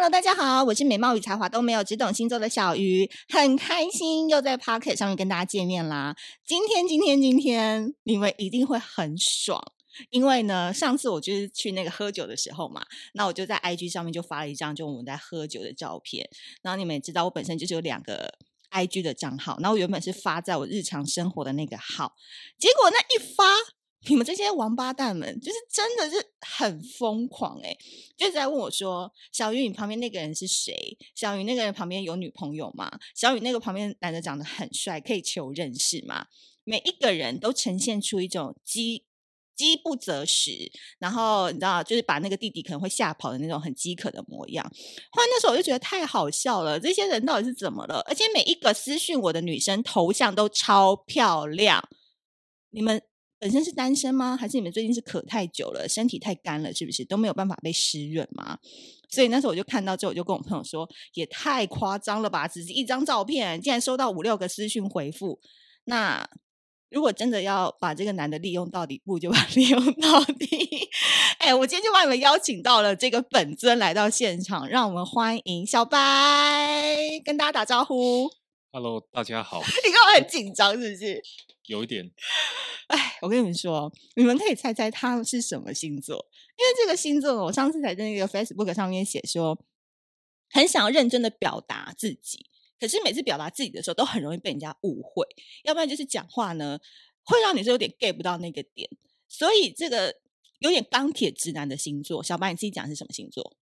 Hello，大家好，我是美貌与才华都没有，只懂星座的小鱼，很开心又在 Pocket 上面跟大家见面啦。今天，今天，今天你们一定会很爽，因为呢，上次我就是去那个喝酒的时候嘛，那我就在 IG 上面就发了一张就我们在喝酒的照片。然后你们也知道，我本身就是有两个 IG 的账号，然后原本是发在我日常生活的那个号，结果那一发。你们这些王八蛋们，就是真的是很疯狂诶、欸、就是在问我说：“小鱼，你旁边那个人是谁？小鱼那个人旁边有女朋友吗？小雨那个旁边男的长得很帅，可以求认识吗？”每一个人都呈现出一种饥饥不择食，然后你知道，就是把那个弟弟可能会吓跑的那种很饥渴的模样。后来那时候我就觉得太好笑了，这些人到底是怎么了？而且每一个私讯我的女生头像都超漂亮，你们。本身是单身吗？还是你们最近是渴太久了，身体太干了，是不是都没有办法被湿润吗？所以那时候我就看到之后，我就跟我朋友说，也太夸张了吧！只是一张照片，竟然收到五六个私讯回复。那如果真的要把这个男的利用到底，不就把他 利用到底。哎，我今天就把你们邀请到了这个本尊来到现场，让我们欢迎小白，跟大家打招呼。Hello，大家好。你看我很紧张，是不是？有一点。我跟你们说，你们可以猜猜他是什么星座？因为这个星座，我上次才在那个 Facebook 上面写说，很想要认真的表达自己，可是每次表达自己的时候，都很容易被人家误会，要不然就是讲话呢，会让你是有点 get 不到那个点。所以这个有点钢铁直男的星座，小白你自己讲是什么星座？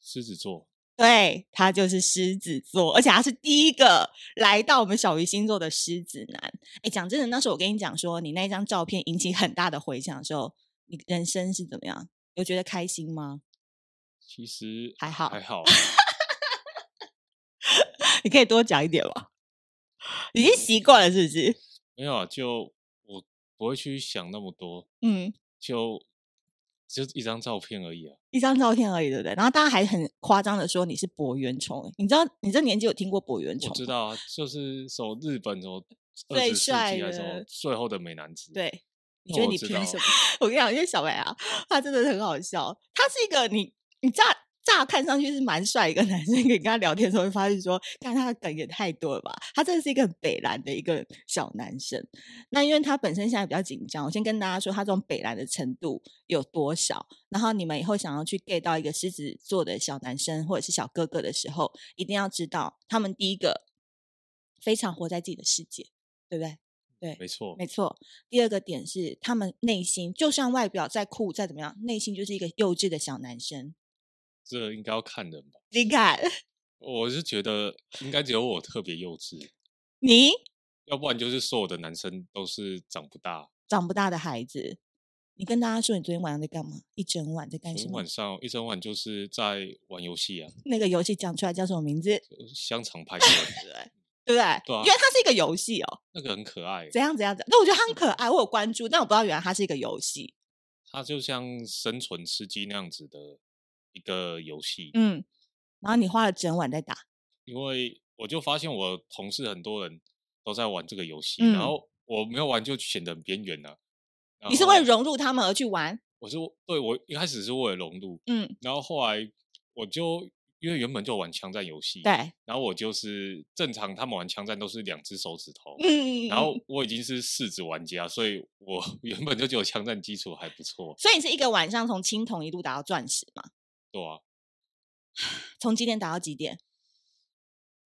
狮子座。对，他就是狮子座，而且他是第一个来到我们小鱼星座的狮子男。哎，讲真的，那时候我跟你讲说，你那张照片引起很大的回响的时候，你人生是怎么样？有觉得开心吗？其实还好，还好。你可以多讲一点吗？已经习惯了，是不是？没有啊，就我不会去想那么多。嗯，就。就一张照片而已啊，一张照片而已，对不对？然后大家还很夸张的说你是柏原崇，你知道你这年纪有听过柏原崇？我知道啊，就是说日本什么 最帅的最后的美男子。对，你觉得你凭什么？我，我跟你讲，因为小白啊，他真的很好笑，他是一个你你知道。乍看上去是蛮帅一个男生，跟他聊天的时候会发现说，看他的梗也太多了吧？他真的是一个很北蓝的一个小男生。那因为他本身现在比较紧张，我先跟大家说他这种北蓝的程度有多少。然后你们以后想要去 get 到一个狮子座的小男生或者是小哥哥的时候，一定要知道他们第一个非常活在自己的世界，对不对？对，没错，没错。第二个点是他们内心就算外表再酷再怎么样，内心就是一个幼稚的小男生。这应该要看人吧？你看，我是觉得应该只有我特别幼稚。你？要不然就是所有的男生都是长不大、长不大的孩子。你跟大家说，你昨天晚上在干嘛？一整晚在干什么？晚上一整晚就是在玩游戏啊。那个游戏讲出来叫什么名字？香肠派对，对不对？对啊，因为它是一个游戏哦。那个很可爱。怎样怎样怎样？那我觉得它很可爱，我有关注，但我不知道原来它是一个游戏。它就像生存吃鸡那样子的。一个游戏，嗯，然后你花了整晚在打，因为我就发现我同事很多人都在玩这个游戏，嗯、然后我没有玩就显得很边缘了。你是为了融入他们而去玩？我是对我一开始是为了融入，嗯，然后后来我就因为原本就玩枪战游戏，对，然后我就是正常他们玩枪战都是两只手指头，嗯，然后我已经是四指玩家，所以我 原本就觉得枪战基础还不错，所以你是一个晚上从青铜一路打到钻石嘛？对啊，从几点打到几点？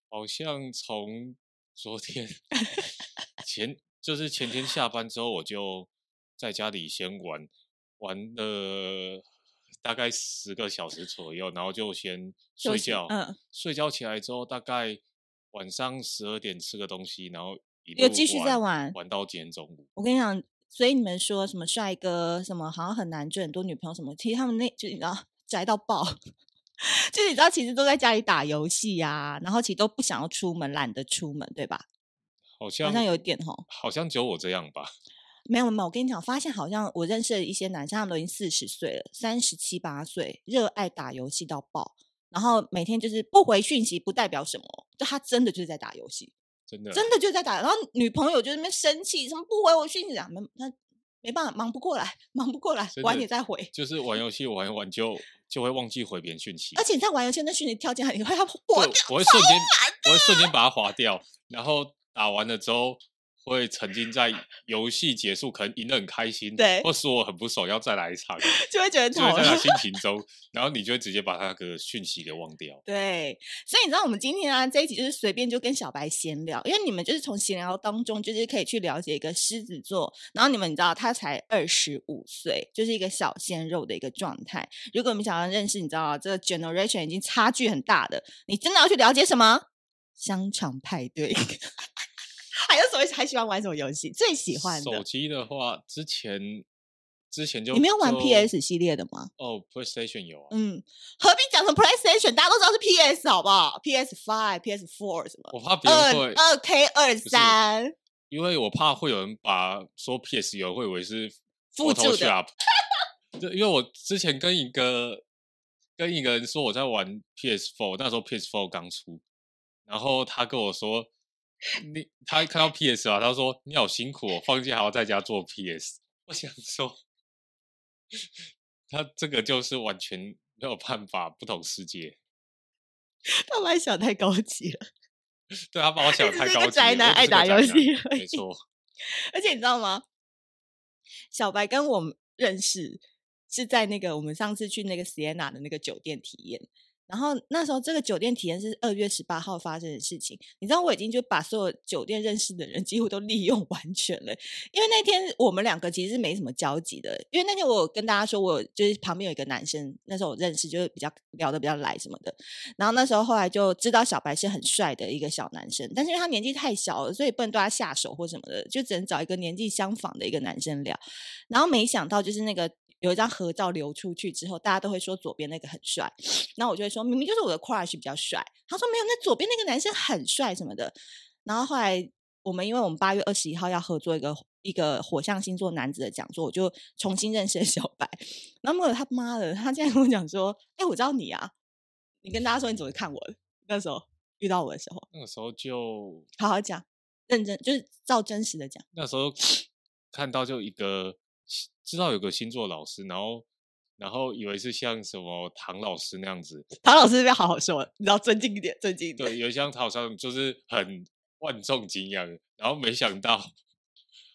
好像从昨天 前，就是前天下班之后，我就在家里先玩，玩了大概十个小时左右，然后就先睡觉。嗯，睡觉起来之后，大概晚上十二点吃个东西，然后又继续在玩，玩到今天中午。我跟你讲，所以你们说什么帅哥，什么好像很难追很多女朋友，什么其实他们那就你知道。宅到爆，就是你知道，其实都在家里打游戏呀，然后其实都不想要出门，懒得出门，对吧？好像好像有一点吼，好像只有我这样吧？没有没有，我跟你讲，发现好像我认识的一些男生，他们都已经四十岁了，三十七八岁，热爱打游戏到爆，然后每天就是不回讯息，不代表什么，就他真的就是在打游戏，真的真的就在打，然后女朋友就在那边生气，什么不回我讯息啊？他没办法，忙不过来，忙不过来，晚点再回。就是玩游戏玩一玩就就会忘记回别人讯息，而且你在玩游戏那讯息跳进来，你会要划掉，我会瞬间，我会瞬间把它划掉，然后打完了之后。会沉浸在游戏结束，可能赢得很开心，对，或是我很不爽，要再来一场，就会觉得，就会在他心情中，然后你就会直接把他那个讯息给忘掉。对，所以你知道我们今天啊这一集就是随便就跟小白闲聊，因为你们就是从闲聊当中就是可以去了解一个狮子座，然后你们你知道他才二十五岁，就是一个小鲜肉的一个状态。如果你们想要认识，你知道这个 generation 已经差距很大的，你真的要去了解什么香肠派对。还有什么还喜欢玩什么游戏？最喜欢的手机的话，之前之前就你没有玩 PS 系列的吗？哦，PlayStation 有啊。嗯，何必讲成 PlayStation？大家都知道是 PS 好不好？PS Five、PS Four 什么？我怕别人会二 K 二三，因为我怕会有人把说 PS 有会以为是复制的。就因为我之前跟一个跟一个人说我在玩 PS Four，那时候 PS Four 刚出，然后他跟我说。你他看到 PS 啊，他说你好辛苦哦，放假还要在家做 PS。我想说，他这个就是完全没有办法，不同世界。他把我想太高级了，对他把我想太高级了。宅男爱打游戏，没错。而且你知道吗？小白跟我们认识是在那个我们上次去那个 Sienna 的那个酒店体验。然后那时候这个酒店体验是二月十八号发生的事情，你知道我已经就把所有酒店认识的人 几乎都利用完全了，因为那天我们两个其实是没什么交集的，因为那天我跟大家说我就是旁边有一个男生，那时候我认识就是比较聊得比较来什么的，然后那时候后来就知道小白是很帅的一个小男生，但是因为他年纪太小了，所以不能对他下手或什么的，就只能找一个年纪相仿的一个男生聊，然后没想到就是那个。有一张合照流出去之后，大家都会说左边那个很帅，然后我就会说明明就是我的 crush 比较帅。他说没有，那左边那个男生很帅什么的。然后后来我们因为我们八月二十一号要合作一个一个火象星座男子的讲座，我就重新认识了小白。然后他妈的，他竟然跟我讲说：“哎，我知道你啊，你跟大家说你怎么看我的？那时候遇到我的时候，那个时候就好好讲，认真就是照真实的讲。那时候看到就一个。”知道有个星座老师，然后然后以为是像什么唐老师那样子。唐老师这边好好说，你要尊敬一点，尊敬一点。对，有像他好像就是很万众景仰，然后没想到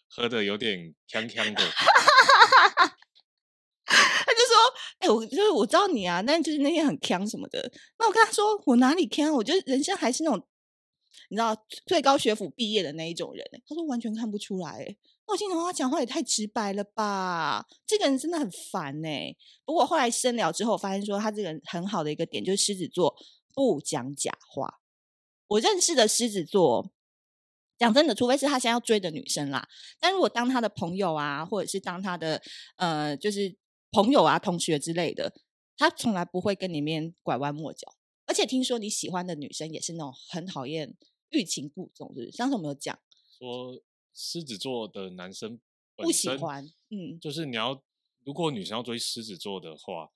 喝的有点呛呛的。他就说：“哎、欸，我就是我知道你啊，但就是那天很呛什么的。”那我跟他说：“我哪里呛？我觉得人生还是那种你知道最高学府毕业的那一种人。”他说：“完全看不出来。”我心想，他讲话也太直白了吧！这个人真的很烦呢、不过后来深聊之后，发现说他这个人很好的一个点就是狮子座不讲假话。我认识的狮子座，讲真的，除非是他现在要追的女生啦。但如果当他的朋友啊，或者是当他的呃，就是朋友啊、同学之类的，他从来不会跟里面拐弯抹角。而且听说你喜欢的女生也是那种很讨厌欲擒故纵，就是上次我们有讲说。狮子座的男生不喜欢，嗯，就是你要如果女生要追狮子座的话，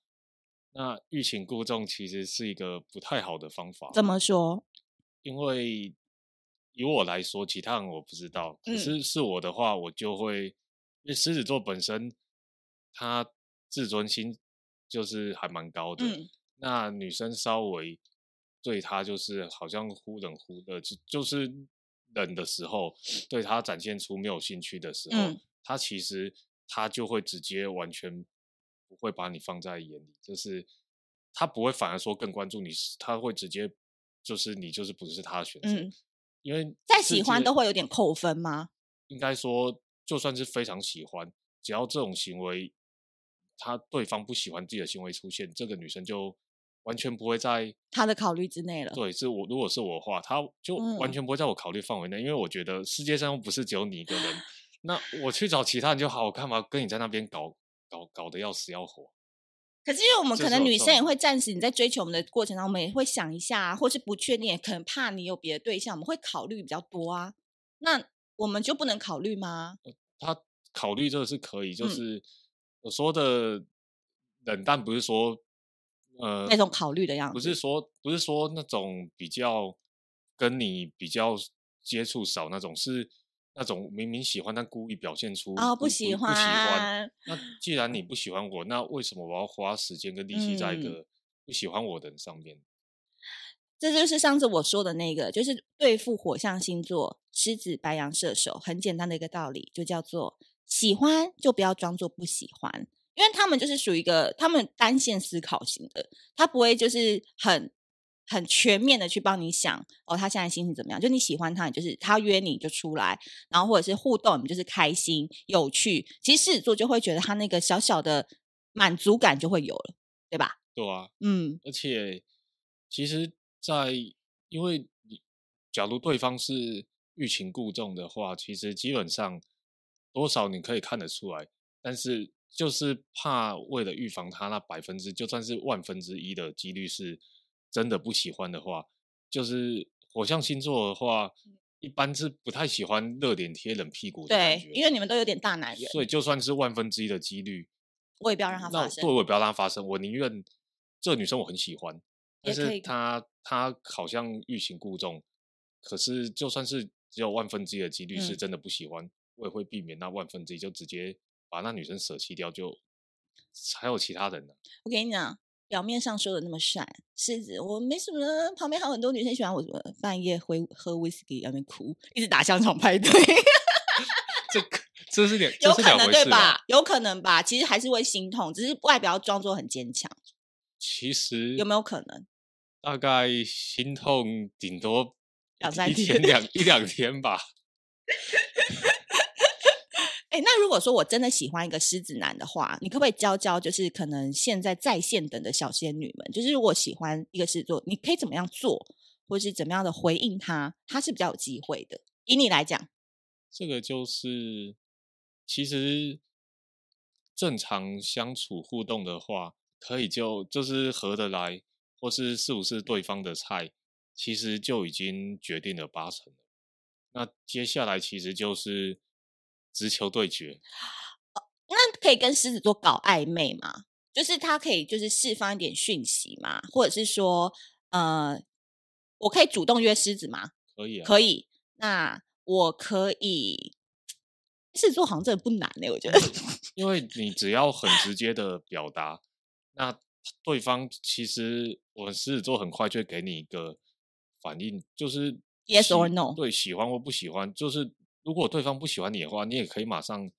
那欲擒故纵其实是一个不太好的方法。怎么说？因为以我来说，其他人我不知道，可是是我的话，我就会，嗯、因为狮子座本身他自尊心就是还蛮高的，嗯、那女生稍微对他就是好像忽冷忽热，就就是。冷的时候，对他展现出没有兴趣的时候，嗯、他其实他就会直接完全不会把你放在眼里，就是他不会反而说更关注你，他会直接就是你就是不是他的选择，嗯、因为再喜欢都会有点扣分吗？应该说，就算是非常喜欢，只要这种行为，他对方不喜欢自己的行为出现，这个女生就。完全不会在他的考虑之内了。对，是我如果是我的话，他就完全不会在我考虑范围内，嗯、因为我觉得世界上又不是只有你一个人。那我去找其他人就好，我干嘛跟你在那边搞搞搞得要死要活？可是因为我们可能女生也会暂时你在追求我们的过程当中，我们也会想一下，或是不确定，可能怕你有别的对象，我们会考虑比较多啊。那我们就不能考虑吗？他考虑这个是可以，就是我说的冷淡，不是说。呃，那种考虑的样子，不是说不是说那种比较跟你比较接触少那种，是那种明明喜欢但故意表现出哦不喜欢不，不喜欢。那既然你不喜欢我，那为什么我要花时间跟力气在一个不喜欢我的人上面？嗯、这就是上次我说的那个，就是对付火象星座狮子、白羊、射手，很简单的一个道理，就叫做喜欢就不要装作不喜欢，因为他们就是属于一个他们单线思考型的，他不会就是很。很全面的去帮你想哦，他现在心情怎么样？就你喜欢他，你就是他约你就出来，然后或者是互动，你就是开心有趣。其实狮子座就会觉得他那个小小的满足感就会有了，对吧？对啊，嗯。而且其实在，在因为你假如对方是欲擒故纵的话，其实基本上多少你可以看得出来，但是就是怕为了预防他那百分之就算是万分之一的几率是。真的不喜欢的话，就是火象星座的话，一般是不太喜欢热脸贴冷屁股的感觉。对，因为你们都有点大男人，所以就算是万分之一的几率，我也不要让它发生。对，我也不要让它发生。我宁愿这个女生我很喜欢，但是她她好像欲擒故纵。可是就算是只有万分之一的几率是真的不喜欢，嗯、我也会避免那万分之一就直接把那女生舍弃掉，就还有其他人呢。我跟你讲。表面上说的那么帅，狮子，我没什么。旁边还有很多女生喜欢我，什么半夜会喝威士忌，在那边哭，一直打香肠派对。这这是两，有可能对吧？有可能吧。其实还是会心痛，只是外表装作很坚强。其实有没有可能？大概心痛顶多两三天，一天两一两天吧。哎，那如果说我真的喜欢一个狮子男的话，你可不可以教教，就是可能现在在线等的小仙女们，就是如果喜欢一个狮子座，你可以怎么样做，或是怎么样的回应他，他是比较有机会的。以你来讲，这个就是其实正常相处互动的话，可以就就是合得来，或是是不是对方的菜，其实就已经决定了八成了。那接下来其实就是。直球对决，那可以跟狮子座搞暧昧吗？就是他可以就是释放一点讯息吗？或者是说，呃，我可以主动约狮子吗？可以啊，可以。那我可以，狮子座好像真的不难呢，我觉得。因为你只要很直接的表达，那对方其实我们狮子座很快就会给你一个反应，就是 yes or no，对，喜欢或不喜欢，就是。如果对方不喜欢你的话，你也可以马上，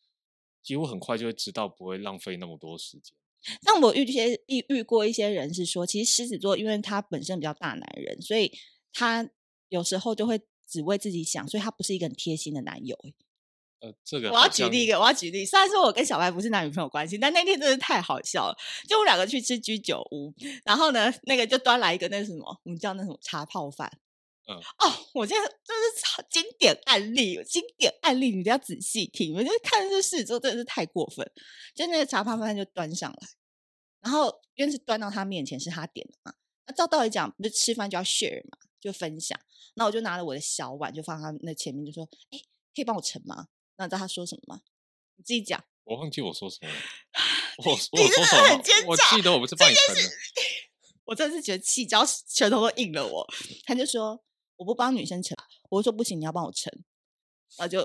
几乎很快就会知道，不会浪费那么多时间。但我遇些遇遇过一些人是说，其实狮子座因为他本身比较大男人，所以他有时候就会只为自己想，所以他不是一个很贴心的男友。呃，这个我要举例一个，我要举例。虽然说我跟小白不是男女朋友关系，但那天真的太好笑了。就我们两个去吃居酒屋，然后呢，那个就端来一个那什么，我们叫那什么茶泡饭。嗯、哦，我这这是超经典案例，经典案例，你一定要仔细听。我就看这事之后，真的是太过分。就那个茶泡饭就端上来，然后因为是端到他面前，是他点的嘛。那照道理讲，不是吃饭就要 share 嘛，就分享。那我就拿了我的小碗，就放他那前面，就说：“哎，可以帮我盛吗？”那你知道他说什么吗？你自己讲。我忘记我说什么了。我我说什么？我记得我不是帮你盛的。我真的是觉得气，只要拳头都硬了我。他就说。我不帮女生盛，我说不行，你要帮我盛，然后就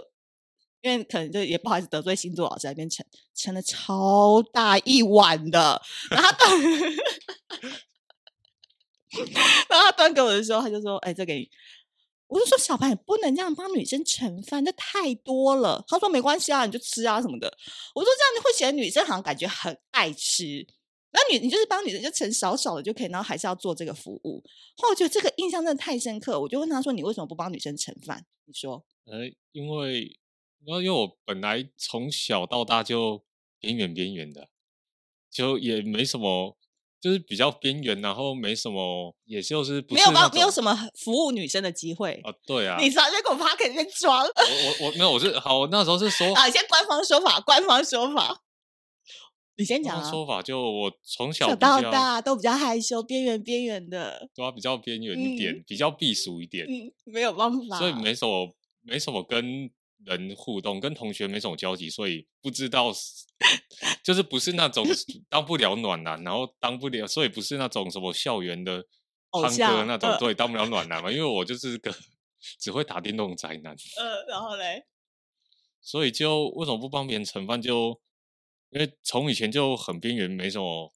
因为可能就也不好意思得罪星座老师，那边盛，盛了超大一碗的，然后他端，然后他端给我的时候，他就说：“哎、欸，这给你。”我就说：“小白，你不能这样帮女生盛饭，这太多了。”他说：“没关系啊，你就吃啊什么的。”我说：“这样你会显得女生好像感觉很爱吃。”那女你就是帮女生就盛少少的就可以，然后还是要做这个服务。后来我觉得这个印象真的太深刻，我就问他说：“你为什么不帮女生盛饭？”你说：“呃，因为，因为我本来从小到大就边缘边缘的，就也没什么，就是比较边缘，然后没什么，也就是不是没有帮没有什么服务女生的机会啊。对啊，你直接给我趴在那边装。我我我没有，我是好，我那时候是说啊，先官方说法，官方说法。你先讲啊！说法就我从小到大都比较害羞，边缘边缘的，对啊，比较边缘一点，嗯、比较避俗一点，嗯，没有办法，所以没什么没什么跟人互动，跟同学没什么交集，所以不知道，就是不是那种 当不了暖男，然后当不了，所以不是那种什么校园的唱歌那种，对，当不了暖男嘛，因为我就 是个只会打电动宅男。呃，然后嘞。所以就为什么不帮别人盛饭？就因为从以前就很边缘，没什么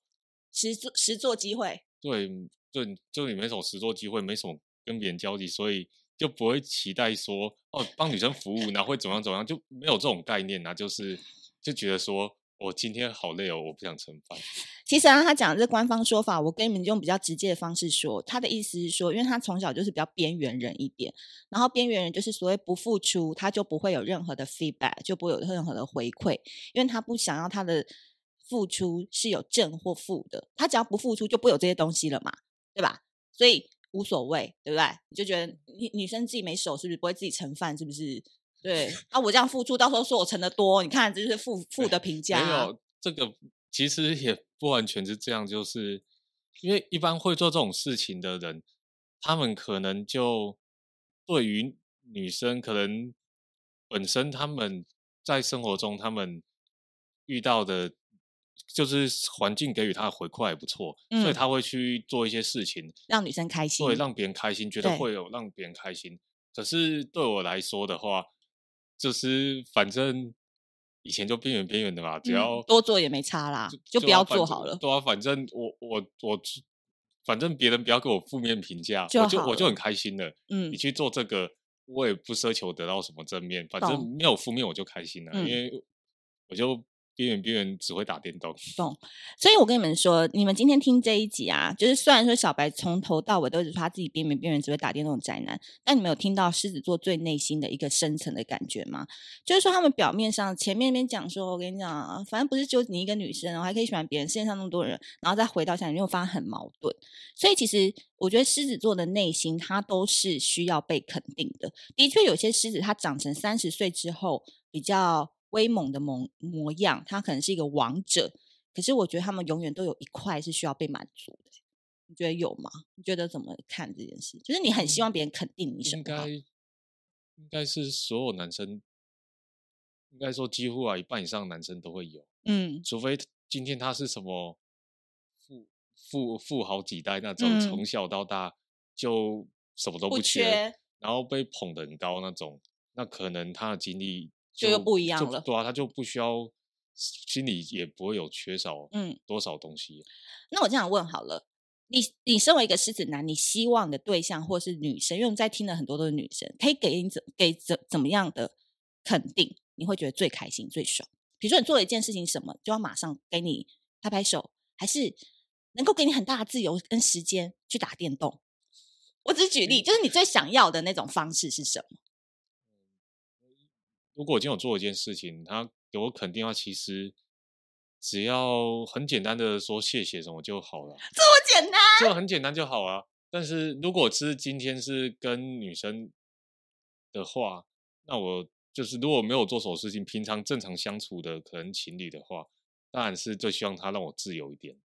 实做实做机会。对，就就你没什么实做机会，没什么跟别人交际，所以就不会期待说哦，帮女生服务，然后会怎么样怎么样，就没有这种概念啊，就是就觉得说。我今天好累哦，我不想盛饭。其实啊，他讲的这官方说法，我跟你们用比较直接的方式说，他的意思是说，因为他从小就是比较边缘人一点，然后边缘人就是所谓不付出，他就不会有任何的 feedback，就不会有任何的回馈，因为他不想要他的付出是有正或负的，他只要不付出就不有这些东西了嘛，对吧？所以无所谓，对不对？你就觉得女女生自己没手，是不是不会自己盛饭？是不是？对啊，我这样付出，到时候说我成的多，你看这就是负负的评价。没有这个，其实也不完全是这样，就是因为一般会做这种事情的人，他们可能就对于女生，可能本身他们在生活中他们遇到的，就是环境给予他的回馈还不错，嗯，所以他会去做一些事情，让女生开心，对，让别人开心，觉得会有让别人开心。可是对我来说的话，就是反正以前就边缘边缘的嘛，只要、嗯、多做也没差啦，就，就不要做好了。对啊，反正我我我，反正别人不要给我负面评价，我就我就很开心了。嗯，你去做这个，我也不奢求得到什么正面，反正没有负面我就开心了，嗯、因为我就。边缘边缘只会打电动，懂。所以我跟你们说，你们今天听这一集啊，就是虽然说小白从头到尾都是说他自己边缘边缘只会打电动宅男，但你们有听到狮子座最内心的一个深层的感觉吗？就是说他们表面上前面那边讲说，我跟你讲，反正不是就你一个女生，我还可以喜欢别人，世界上那么多人，然后再回到下面又发现很矛盾。所以其实我觉得狮子座的内心，他都是需要被肯定的。的确，有些狮子他长成三十岁之后比较。威猛的模模样，他可能是一个王者，可是我觉得他们永远都有一块是需要被满足的。你觉得有吗？你觉得怎么看这件事？就是你很希望别人肯定你什么？应该应该是所有男生，应该说几乎啊一半以上的男生都会有。嗯，除非今天他是什么富富富豪几代那种，嗯、从小到大就什么都不缺，不缺然后被捧得很高那种，那可能他的经历。就，又不一样了，对啊，他就不需要，心里也不会有缺少，嗯，多少东西。那我这样问好了，你你身为一个狮子男，你希望的对象或是女生，因为我们在听了很多都是女生，可以给你怎给怎怎么样的肯定，你会觉得最开心最爽？比如说你做了一件事情，什么就要马上给你拍拍手，还是能够给你很大的自由跟时间去打电动？我只是举例，就是你最想要的那种方式是什么？如果我今天有做一件事情，他给我肯定的话，其实只要很简单的说谢谢什么就好了。这么简单？就很简单就好啊。但是如果是今天是跟女生的话，那我就是如果没有做什么事情，平常正常相处的可能情侣的话，当然是最希望他让我自由一点。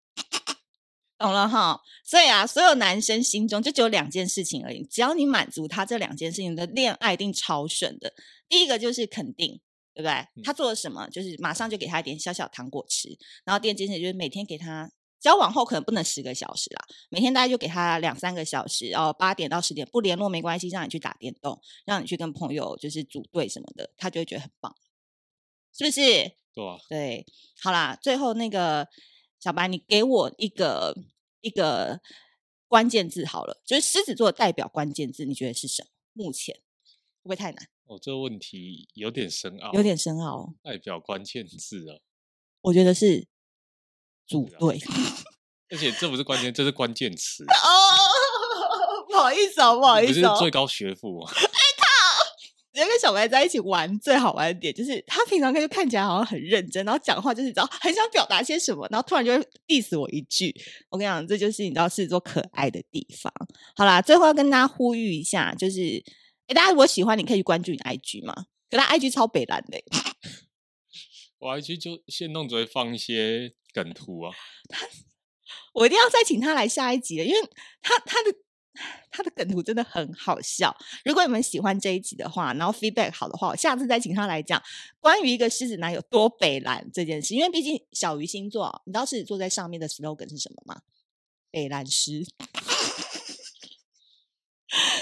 懂了哈，所以啊，所有男生心中就只有两件事情而已，只要你满足他这两件事情，的恋爱一定超顺的。第一个就是肯定，对不对？嗯、他做了什么，就是马上就给他一点小小糖果吃。然后第二件事就是每天给他交往后可能不能十个小时啦，每天大概就给他两三个小时，然后八点到十点不联络没关系，让你去打电动，让你去跟朋友就是组队什么的，他就会觉得很棒，是不是？对啊，对，好啦，最后那个。小白，你给我一个一个关键字好了，就是狮子座代表关键字，你觉得是什么？目前会不会太难？哦，这个问题有点深奥，有点深奥。代表关键字啊，我觉得是组队，而且这不是关键，这是关键词。哦，不好意思哦，不好意思哦，不是最高学府吗？小白在一起玩最好玩的点，就是他平常就看起来好像很认真，然后讲话就是你知道很想表达些什么，然后突然就会 diss 我一句。我跟你讲，这就是你知道狮子座可爱的地方。好啦，最后要跟大家呼吁一下，就是诶大家如果喜欢，你可以去关注你 IG 嘛，可他 IG 超北蓝的。我 IG 就先弄只会放一些梗图啊。他，我一定要再请他来下一集了，因为他他的。他的梗图真的很好笑。如果你们喜欢这一集的话，然后 feedback 好的话，我下次再请他来讲关于一个狮子男有多北蓝这件事。因为毕竟小鱼星座，你知道狮子座在上面的 slogan 是什么吗？北蓝狮。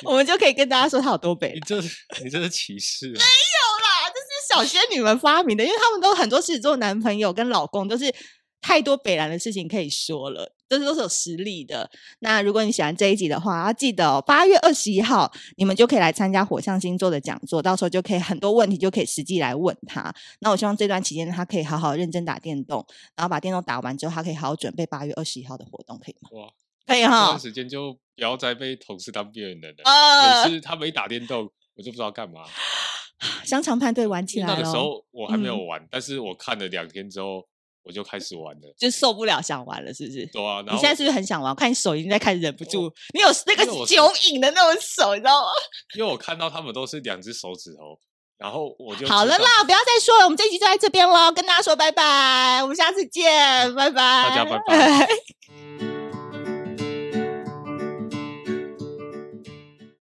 我们就可以跟大家说他有多北蓝。你这是你这是歧视啊。没有啦，这是小仙女们发明的，因为他们都很多狮子座男朋友跟老公都是太多北蓝的事情可以说了，这都是有实力的。那如果你喜欢这一集的话，要记得哦，八月二十一号你们就可以来参加火象星座的讲座，到时候就可以很多问题就可以实际来问他。那我希望这段期间他可以好好认真打电动，然后把电动打完之后，他可以好好准备八月二十一号的活动，可以吗？哇，可以哈。这段时间就不要再被同事当边缘人了。呃，每次他没打电动，我就不知道干嘛。香肠派对玩起来了。那个时候我还没有玩，嗯、但是我看了两天之后，我就开始玩了，就受不了想玩了，是不是？对啊。你现在是不是很想玩？我看你手已经在开始忍不住，你有那个酒瘾的那种手，你知道吗？因为我看到他们都是两只手指头，然后我就好了啦，不要再说了，我们这集就在这边喽，跟大家说拜拜，我们下次见，拜拜，大家拜拜。